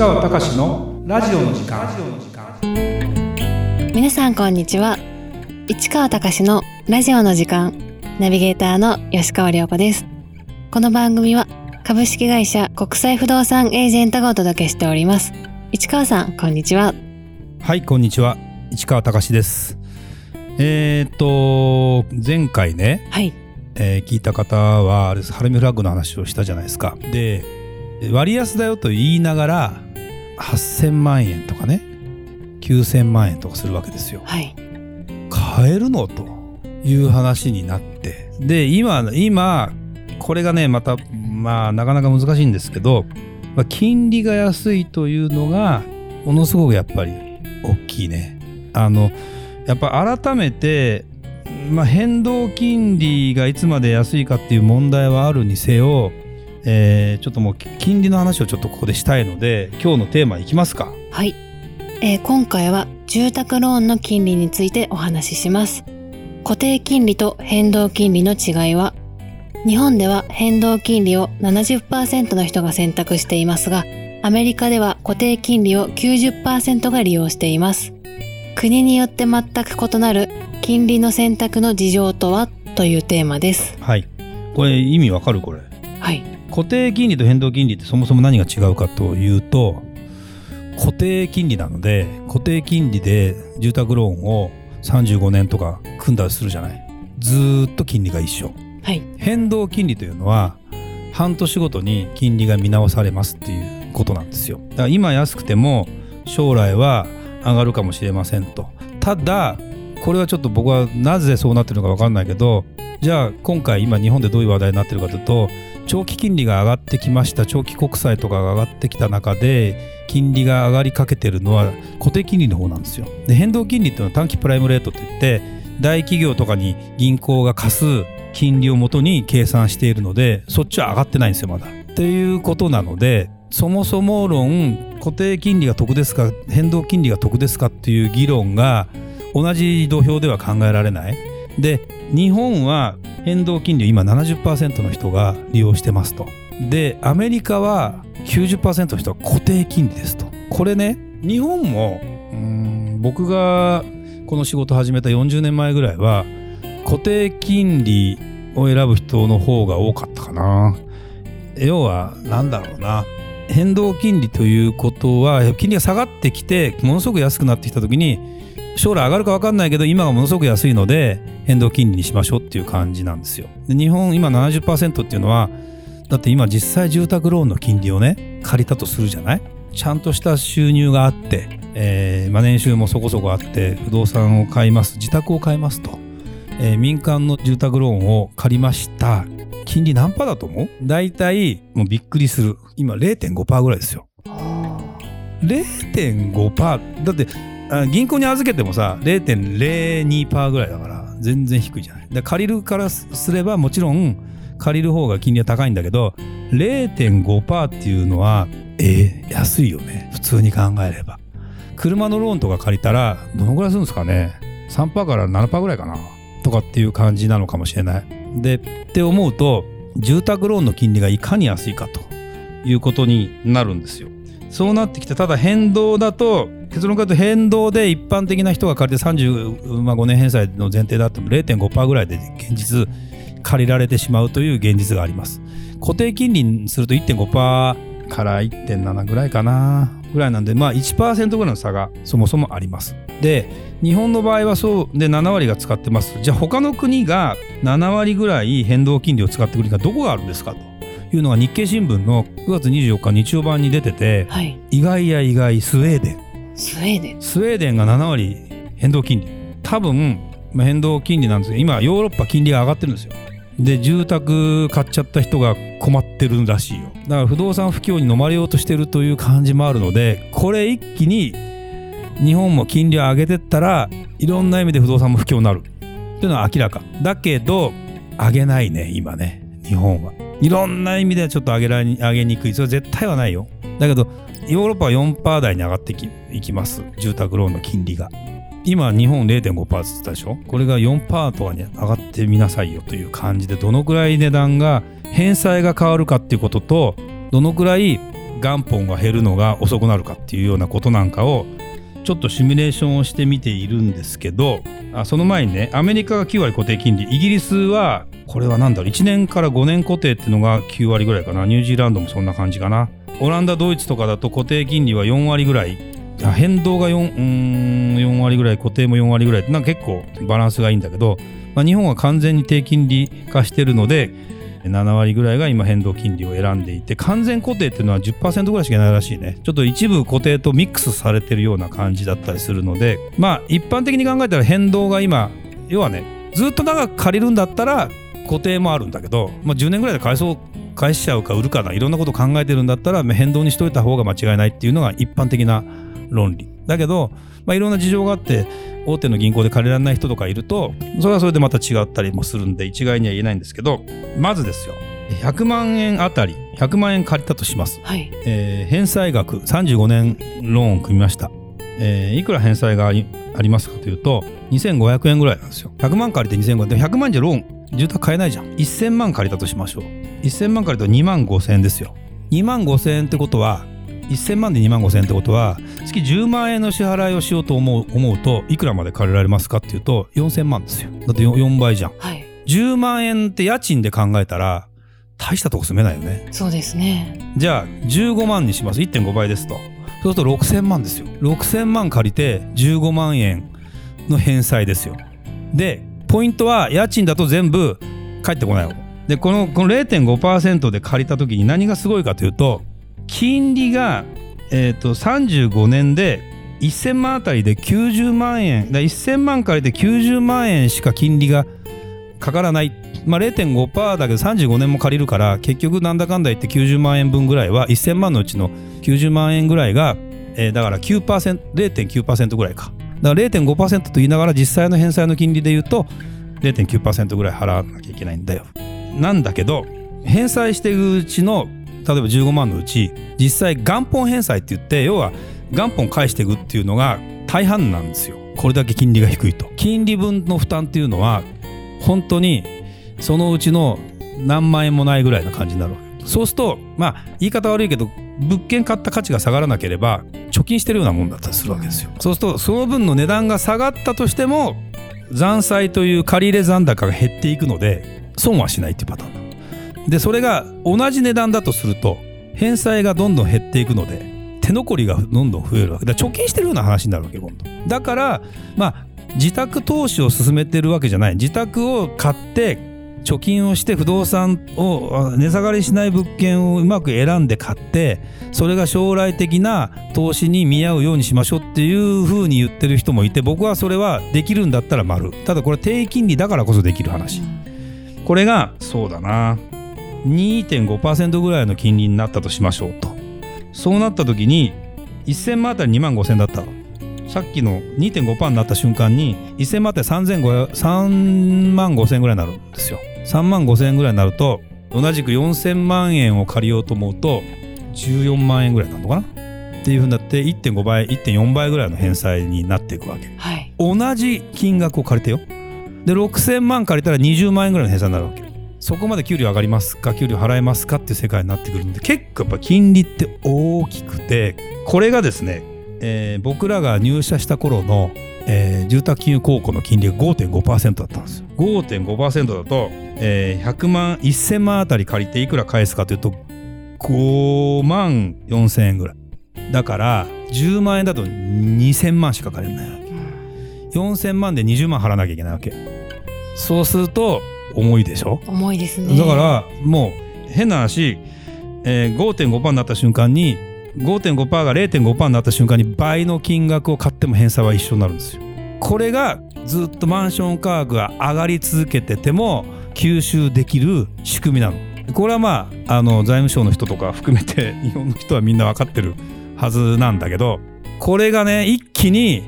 川隆のラジオの時間。皆さんこんにちは。市川隆のラジオの時間。ナビゲーターの吉川良子です。この番組は株式会社国際不動産エージェントがお届けしております。市川さんこんにちは。はいこんにちは。市川隆です。えー、っと前回ね、はい。えー聞いた方はあれですハルミフラッグの話をしたじゃないですか。で割安だよと言いながら8000万円とかね9000万円とかするわけですよ。はい。買えるの？という話になって。で今今これがねまたまあなかなか難しいんですけど、まあ、金利が安いというのがものすごくやっぱり大きいね。あのやっぱ改めて、まあ、変動金利がいつまで安いかっていう問題はあるにせよ、えーちょっともう金利の話をちょっとここでしたいので今日のテーマいきますか。はい、えー今回は住宅ローンの金利についてお話しします。固定金利と変動金利の違いは日本では変動金利を70%の人が選択していますがアメリカでは固定金利を90%が利用しています。国によって全く異なる金利の選択の事情とは？というテーマです。はい。これ意味わかる？これ。はい固定金利と変動金利ってそもそも何が違うかというと固定金利なので固定金利で住宅ローンを35年とか組んだりするじゃない。ずーっと金利が一緒。はい。変動金利というのは半年ごとに金利が見直されますっていうことなんですよ。だから今安くても将来は上がるかもしれませんと。ただこれはちょっと僕はなぜそうなってるのか分かんないけどじゃあ今回今日本でどういう話題になってるかというと長期金利が上がってきました長期国債とかが上がってきた中で金利が上がりかけてるのは固定金利の方なんですよで変動金利っていうのは短期プライムレートといって大企業とかに銀行が貸す金利をもとに計算しているのでそっちは上がってないんですよまだ。っていうことなのでそもそも論固定金利が得ですか変動金利が得ですかっていう議論が同じ土俵では考えられない。で日本は変動金利を今70%の人が利用してますと。でアメリカは90%の人は固定金利ですと。これね日本もうん僕がこの仕事始めた40年前ぐらいは固定金利を選ぶ人の方が多かったかな。要はなんだろうな変動金利ということは金利が下がってきてものすごく安くなってきた時に将来上がるか分かんないけど今がものすごく安いので変動金利にしましょうっていう感じなんですよ。で日本今70%っていうのはだって今実際住宅ローンの金利をね借りたとするじゃない？ちゃんとした収入があって、えーまあ、年収もそこそこあって不動産を買います自宅を買いますと、えー民間の住宅ローンを借りました。金利何パーだと思う？大体もうびっくりする。今0.5%ぐらいですよ。0.5%だって銀行に預けてもさ0.02%ぐらいだから全然低いじゃない。で借りるからすればもちろん借りる方が金利は高いんだけど0.5%っていうのはえー安いよね。普通に考えれば。車のローンとか借りたらどのぐらいするんですかね。3%から7%ぐらいかな。とかっていう感じなのかもしれない。でって思うと住宅ローンの金利がいかに安いかということになるんですよ。そうなってきてただ変動だと結論から言うと変動で一般的な人が借りて35年返済の前提だっても0.5%ぐらいで現実借りられてしまうという現実があります。固定金利にすると1.5%から1.7ぐらいかなぐらいなんでまあ1%ぐらいの差がそもそもあります。で日本の場合はそうで7割が使ってます。じゃあ他の国が7割ぐらい変動金利を使ってくる国がどこがあるんですかというのが日経新聞の9月24日日曜版に出ててはい。意外や意外スウェーデンスウェーデン。スウェーデンが7割変動金利。多分変動金利なんですけど今ヨーロッパ金利が上がってるんですよ。で住宅買っちゃった人が困ってるらしいよ。だから不動産不況に飲まれようとしてるという感じもあるのでこれ一気に日本も金利を上げてったらいろんな意味で不動産も不況になる。っていうのは明らか。だけど上げないね今ね日本は。いろんな意味でちょっと上げらに上げにくい。それは絶対はないよ。だけどヨーロッパは4%台に上がっていきます。住宅ローンの金利が。今日本0.5%って言ったでしょ？これが4%とかに上がってみなさいよという感じでどのくらい値段が返済が変わるかっていうこととどのくらい元本が減るのが遅くなるかっていうようなことなんかをちょっとシミュレーションをしてみているんですけどあその前にねアメリカが9割固定金利。イギリスはこれは何だろう。1年から5年固定っていうのが9割ぐらいかな。ニュージーランドもそんな感じかな。オランダドイツとかだと固定金利は4割ぐらい。変動が 4, 4割ぐらい固定も4割ぐらい。ってなんか結構バランスがいいんだけど、まあ、日本は完全に低金利化してるので7割ぐらいが今変動金利を選んでいて完全固定っていうのは10%ぐらいしかないらしいね。ちょっと一部固定とミックスされてるような感じだったりするのでまあ一般的に考えたら変動が今要はねずっと長く借りるんだったら固定もあるんだけど、まあ、10年ぐらいで返そう返しちゃうか売るかないろんなこと考えてるんだったら変動にしといた方が間違いないっていうのが一般的な論理。だけど、まあ、いろんな事情があって大手の銀行で借りられない人とかいるとそれはそれでまた違ったりもするんで一概には言えないんですけどまずですよ。100万円あたり100万円借りたとします、はい。えー返済額35年ローンを組みました、えーいくら返済がありますかというと2500円ぐらいなんですよ。100万借りて2500円。でも100万じゃローン住宅買えないじゃん。1000万借りたとしましょう。1000万借りたら2万5000円ですよ。2万5000円ってことは1000万で2万5000円ってことは月10万円の支払いをしようと思う思うといくらまで借りられますかっていうと4000万ですよ。だって 4, 4倍じゃん。はい。10万円って家賃で考えたら大したとこ住めないよね。そうですね。じゃあ15万にします。1.5倍ですと。そうすると6000万ですよ。6000万借りて15万円の返済ですよ。でポイントは家賃だと全部返ってこないの。でこのこの0.5%で借りた時に何がすごいかというと金利が、えー、と35年で1000万あたりで90万円だ1000万借りて90万円しか金利がかからない、まあ、0.5%だけど35年も借りるから結局なんだかんだ言って90万円分ぐらいは1000万のうちの90万円ぐらいが、えーだから 9%0.9% ぐらいか。だから0.5%と言いながら実際の返済の金利で言うと0.9%ぐらい払わなきゃいけないんだよ。なんだけど返済していくうちの例えば15万のうち実際元本返済って言って要は元本返していくっていうのが大半なんですよ。これだけ金利が低いと。金利分の負担っていうのは本当にそのうちの何万円もないぐらいな感じになるわけ。そうするとまあ言い方悪いけど物件買った価値が下がらなければ貯金してるようなもんだったりするわけですよ。そうするとその分の値段が下がったとしても残債という借り入れ残高が減っていくので損はしないっていうパターン。だでそれが同じ値段だとすると返済がどんどん減っていくので手残りがどんどん増えるわけ。だから貯金してるような話になるわけ今度。だからまあ自宅投資を進めてるわけじゃない。自宅を買って貯金をして不動産を値下がりしない物件をうまく選んで買ってそれが将来的な投資に見合うようにしましょうっていうふうに言ってる人もいて僕はそれはできるんだったら丸。ただこれ低金利だからこそできる話。これがそうだな。2.5%ぐらいの金利になったとしましょうと。そうなった時に1000万あたり2万5000だった。さっきの2.5%になった瞬間に1000万あたり3500 3万5000ぐらいになるんですよ。3万5000円ぐらいになると同じく4000万円を借りようと思うと14万円ぐらいになるのかな。っていうふうになって1.5倍1.4倍ぐらいの返済になっていくわけ。はい。同じ金額を借りてよ。で6000万借りたら20万円ぐらいの返済になるわけそこまで給料上がりますか？給料払えますか？っていう世界になってくるんで結構やっぱ金利って大きくてこれがですね、えー僕らが入社した頃の、えー住宅金融公庫の金利が5.5%だったんですよ。5.5%だと、えー100万1000万あたり借りていくら返すかというと5万4000円ぐらい。だから10万円だと2000万しか借りれないわけ。4000万で20万払わなきゃいけないわけ。そうすると重いでしょ？重いですね。だからもう変な話、えー、5.5%になった瞬間に5.5%が0.5%になった瞬間に倍の金額を買っても返済は一緒になるんですよ。これがずっとマンション価格が上がり続けてても吸収できる仕組みなの。これはまああの財務省の人とか含めて日本の人はみんな分かってるはずなんだけどこれがね一気に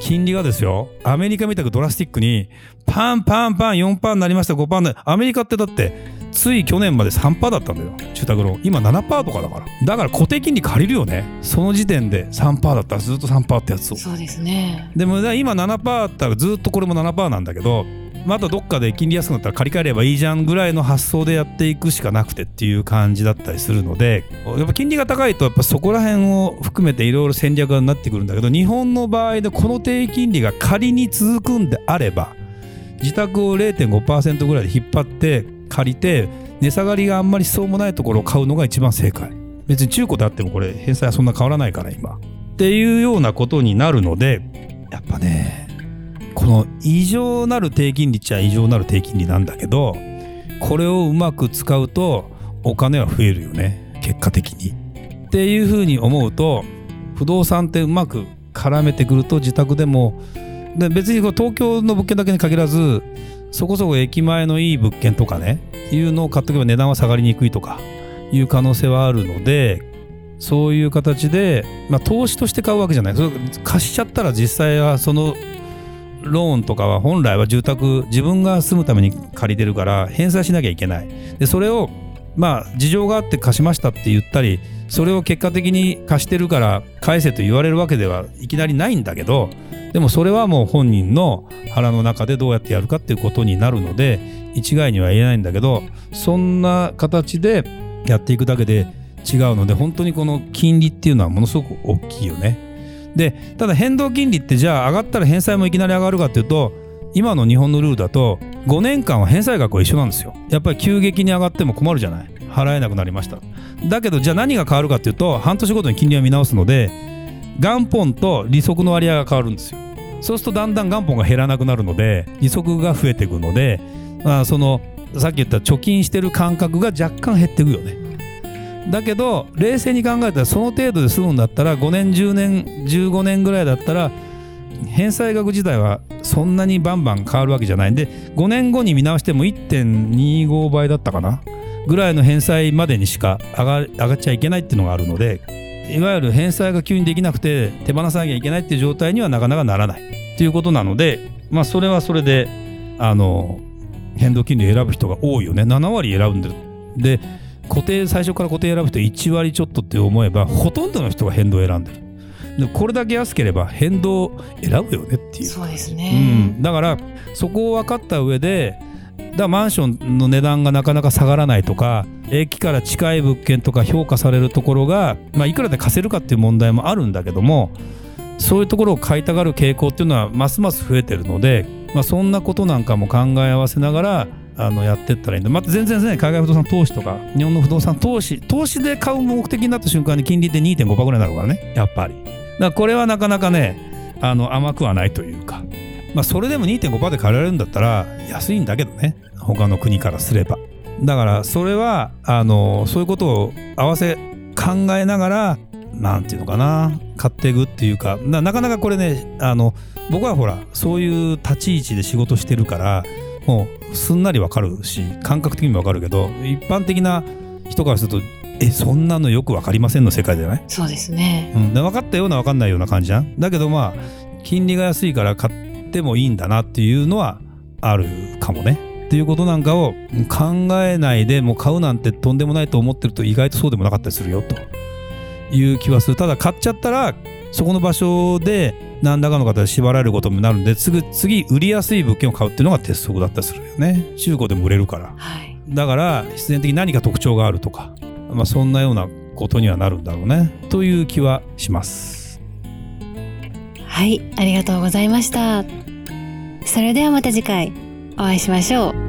金利がですよアメリカみたくドラスティックにパンパンパン4%になりました5%になりアメリカってだってつい去年まで3%だったんだよ。住宅ロー。ン今7%とかだから。だから固定金利借りるよね。その時点で3%だったらずっと3%ってやつを。そうですね。でも今7%あったらずっとこれも7%なんだけどまたどっかで金利安くなったら借り換えればいいじゃんぐらいの発想でやっていくしかなくてっていう感じだったりするのでやっぱ金利が高いとやっぱそこら辺を含めていろいろ戦略になってくるんだけど日本の場合でこの低金利が仮に続くんであれば自宅を0.5%ぐらいで引っ張って借りて値下がりがあんまりしそうもないところを買うのが一番正解。別に中古であってもこれ返済はそんな変わらないから今。っていうようなことになるのでやっぱねこの異常なる低金利っちゃ異常なる低金利なんだけどこれをうまく使うとお金は増えるよね結果的に。っていうふうに思うと不動産ってうまく絡めてくると自宅でもで別にこ東京の物件だけに限らずそこそこ駅前のいい物件とかねいうのを買っとけば値段は下がりにくいとかいう可能性はあるのでそういう形で、まあ、投資として買うわけじゃないそれ貸しちゃったら実際はそのローンとかは本来は住宅自分が住むために借りてるから返済しなきゃいけないでそれをまあ事情があって貸しましたって言ったりそれを結果的に貸してるから返せと言われるわけではいきなりないんだけどでもそれはもう本人の腹の中でどうやってやるかっていうことになるので一概には言えないんだけどそんな形でやっていくだけで違うので本当にこの金利っていうのはものすごく大きいよね。でただ変動金利ってじゃあ上がったら返済もいきなり上がるかっていうと今の日本のルールだと5年間は返済額は一緒なんですよ。やっぱり急激に上がっても困るじゃない。払えなくなりました。だけどじゃあ何が変わるかっていうと半年ごとに金利を見直すので元本と利息の割合が変わるんですよ。そうするとだんだん元本が減らなくなるので利息が増えていくので、まあ、そのさっき言った貯金してる感覚が若干減っていくよね。だけど冷静に考えたらその程度で済むんだったら5年10年15年ぐらいだったら返済額自体はそんなにバンバン変わるわけじゃない。んで5年後に見直しても1.25倍だったかな？ぐらいの返済までにしか上がっちゃいけないっていうのがあるのでいわゆる返済が急にできなくて手放さなきゃいけないっていう状態にはなかなかならない。っていうことなのでまあそれはそれであの変動金利を選ぶ人が多いよね。7割選ぶんでる。で固定最初から固定選ぶ人1割ちょっとって思えばほとんどの人が変動を選んでる。でこれだけ安ければ変動選ぶよねっていう。そうですね、うん、だからそこを分かった上でだマンションの値段がなかなか下がらないとか駅から近い物件とか評価されるところが、まあ、いくらで貸せるかっていう問題もあるんだけどもそういうところを買いたがる傾向っていうのはますます増えてるので、まあ、そんなことなんかも考え合わせながらあのやってったらいいんでまた全然ね海外不動産投資とか日本の不動産投資投資で買う目的になった瞬間に金利って2.5%ぐらいになるからね。やっぱり。だからこれはなかなかねあの甘くはないというか。まあそれでも2.5%で借りられるんだったら安いんだけどね。他の国からすれば。だからそれはあのそういうことを合わせ考えながらなんていうのかな。買っていくっていうか。なかなかこれねあの僕はほらそういう立ち位置で仕事してるからもうすんなりわかるし感覚的にもわかるけど一般的な人からするとえそんなのよくわかりませんの世界じゃない、そうですね、うん、で分かったような分かんないような感じじゃん。だけどまあ金利が安いから買ってもいいんだなっていうのはあるかもね。っていうことなんかを考えないでもう買うなんてとんでもないと思ってると意外とそうでもなかったりするよという気はする。ただ買っちゃったらそこの場所で何らかの方で縛られることになるんで次次売りやすい物件を買うっていうのが鉄則だったりするよね。中古でも売れるから。はい、だから必然的に何か特徴があるとか、まあ、そんなようなことにはなるんだろうね。という気はします。はい、ありがとうございました。それではまた次回お会いしましょう